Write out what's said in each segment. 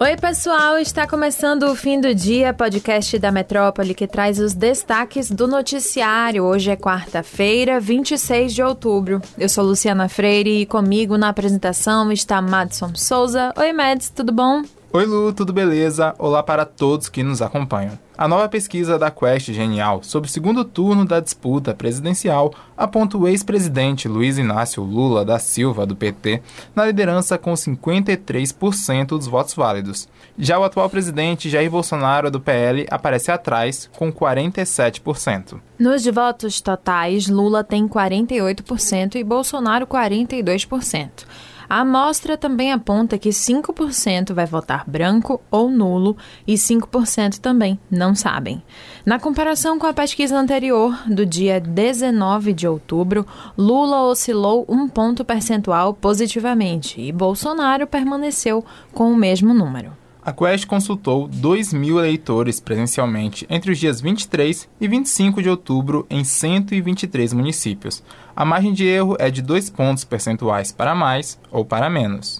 Oi, pessoal! Está começando o Fim do Dia, podcast da Metrópole que traz os destaques do noticiário. Hoje é quarta-feira, 26 de outubro. Eu sou Luciana Freire e comigo na apresentação está Madson Souza. Oi, Mads, tudo bom? Oi Lu, tudo beleza? Olá para todos que nos acompanham. A nova pesquisa da Quest Genial sobre o segundo turno da disputa presidencial aponta o ex-presidente Luiz Inácio Lula da Silva, do PT, na liderança com 53% dos votos válidos. Já o atual presidente Jair Bolsonaro, do PL, aparece atrás, com 47%. Nos votos totais, Lula tem 48% e Bolsonaro 42%. A amostra também aponta que 5% vai votar branco ou nulo e 5% também não sabem. Na comparação com a pesquisa anterior, do dia 19 de outubro, Lula oscilou um ponto percentual positivamente e Bolsonaro permaneceu com o mesmo número. A Quest consultou 2 mil eleitores presencialmente entre os dias 23 e 25 de outubro em 123 municípios. A margem de erro é de 2 pontos percentuais para mais ou para menos.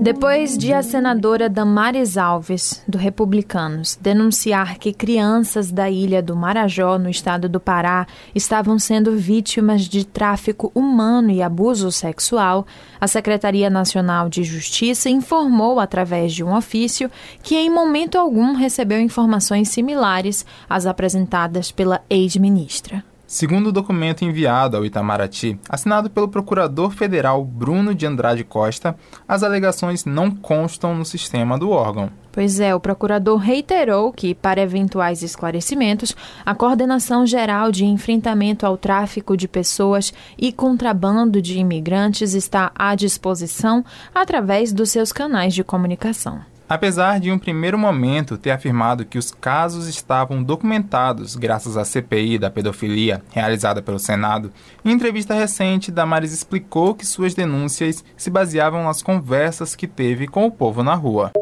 Depois de a senadora Damares Alves, do Republicanos, denunciar que crianças da ilha do Marajó, no estado do Pará, estavam sendo vítimas de tráfico humano e abuso sexual, a Secretaria Nacional de Justiça informou, através de um ofício, que em momento algum recebeu informações similares às apresentadas pela ex-ministra. Segundo o documento enviado ao Itamaraty, assinado pelo procurador federal Bruno de Andrade Costa, as alegações não constam no sistema do órgão. Pois é, o procurador reiterou que, para eventuais esclarecimentos, a Coordenação Geral de Enfrentamento ao Tráfico de Pessoas e Contrabando de Imigrantes está à disposição através dos seus canais de comunicação. Apesar de, em um primeiro momento, ter afirmado que os casos estavam documentados graças à CPI da pedofilia realizada pelo Senado, em entrevista recente, Damares explicou que suas denúncias se baseavam nas conversas que teve com o povo na rua.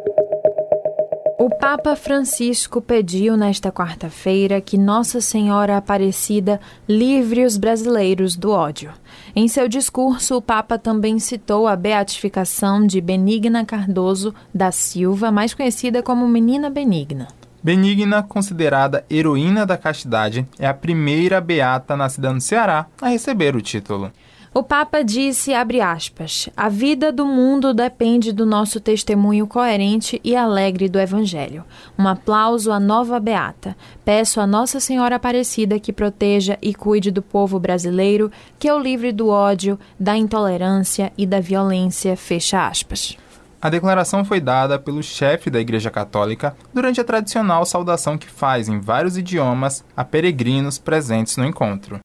O Papa Francisco pediu nesta quarta-feira que Nossa Senhora Aparecida livre os brasileiros do ódio. Em seu discurso, o Papa também citou a beatificação de Benigna Cardoso da Silva, mais conhecida como Menina Benigna. Benigna, considerada heroína da castidade, é a primeira beata nascida no Ceará a receber o título. O Papa disse, aspas, a vida do mundo depende do nosso testemunho coerente e alegre do Evangelho. Um aplauso à nova beata. Peço a Nossa Senhora Aparecida que proteja e cuide do povo brasileiro, que é o livre do ódio, da intolerância e da violência, fecha aspas. A declaração foi dada pelo chefe da Igreja Católica durante a tradicional saudação que faz em vários idiomas a peregrinos presentes no encontro.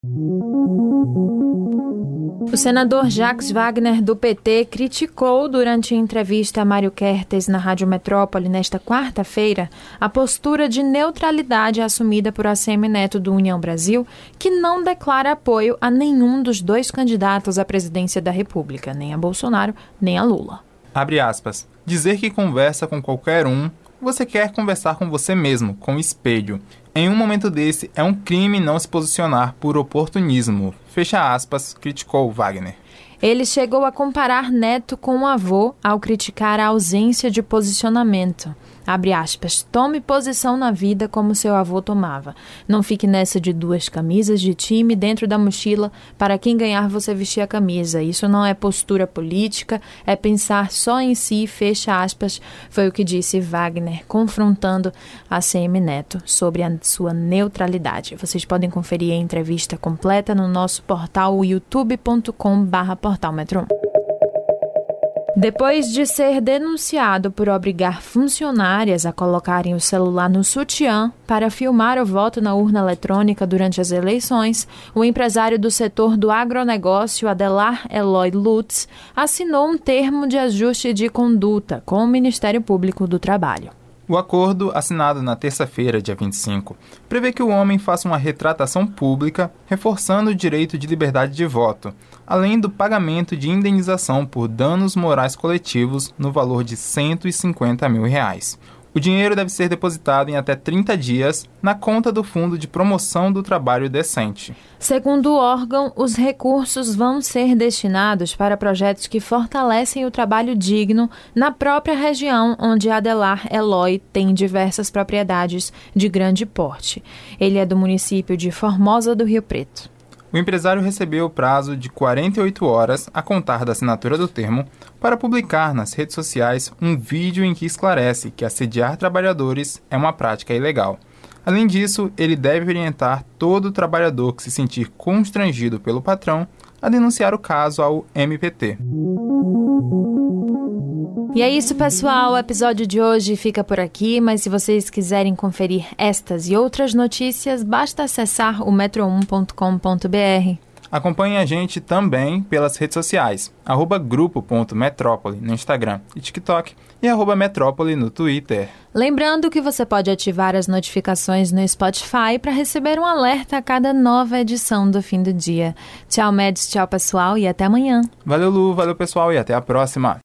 O senador Jacques Wagner, do PT, criticou durante entrevista a Mário Kertes na Rádio Metrópole nesta quarta-feira a postura de neutralidade assumida por ACM Neto do União Brasil, que não declara apoio a nenhum dos dois candidatos à presidência da República, nem a Bolsonaro, nem a Lula. Abre aspas. Dizer que conversa com qualquer um você quer conversar com você mesmo, com o espelho. Em um momento desse, é um crime não se posicionar por oportunismo. Fecha aspas, criticou Wagner. Ele chegou a comparar Neto com o avô ao criticar a ausência de posicionamento. Abre aspas, tome posição na vida como seu avô tomava. Não fique nessa de duas camisas de time dentro da mochila para quem ganhar você vestir a camisa. Isso não é postura política, é pensar só em si, fecha aspas, foi o que disse Wagner, confrontando a CM Neto sobre a sua neutralidade. Vocês podem conferir a entrevista completa no nosso portal youtube.com/barra portal Metro. Depois de ser denunciado por obrigar funcionárias a colocarem o celular no sutiã para filmar o voto na urna eletrônica durante as eleições, o empresário do setor do agronegócio, Adelar Eloy Lutz, assinou um termo de ajuste de conduta com o Ministério Público do Trabalho. O acordo, assinado na terça-feira, dia 25, prevê que o homem faça uma retratação pública, reforçando o direito de liberdade de voto, além do pagamento de indenização por danos morais coletivos no valor de 150 mil reais. O dinheiro deve ser depositado em até 30 dias na conta do Fundo de Promoção do Trabalho Decente. Segundo o órgão, os recursos vão ser destinados para projetos que fortalecem o trabalho digno na própria região onde Adelar Eloy tem diversas propriedades de grande porte. Ele é do município de Formosa do Rio Preto. O empresário recebeu o prazo de 48 horas a contar da assinatura do termo para publicar nas redes sociais um vídeo em que esclarece que assediar trabalhadores é uma prática ilegal. Além disso, ele deve orientar todo trabalhador que se sentir constrangido pelo patrão a denunciar o caso ao MPT. E é isso, pessoal. O episódio de hoje fica por aqui, mas se vocês quiserem conferir estas e outras notícias, basta acessar o metro1.com.br. Acompanhe a gente também pelas redes sociais, arroba grupo.metrópole no Instagram e TikTok e arroba metrópole no Twitter. Lembrando que você pode ativar as notificações no Spotify para receber um alerta a cada nova edição do fim do dia. Tchau, Meds, tchau, pessoal, e até amanhã. Valeu, Lu, valeu, pessoal, e até a próxima.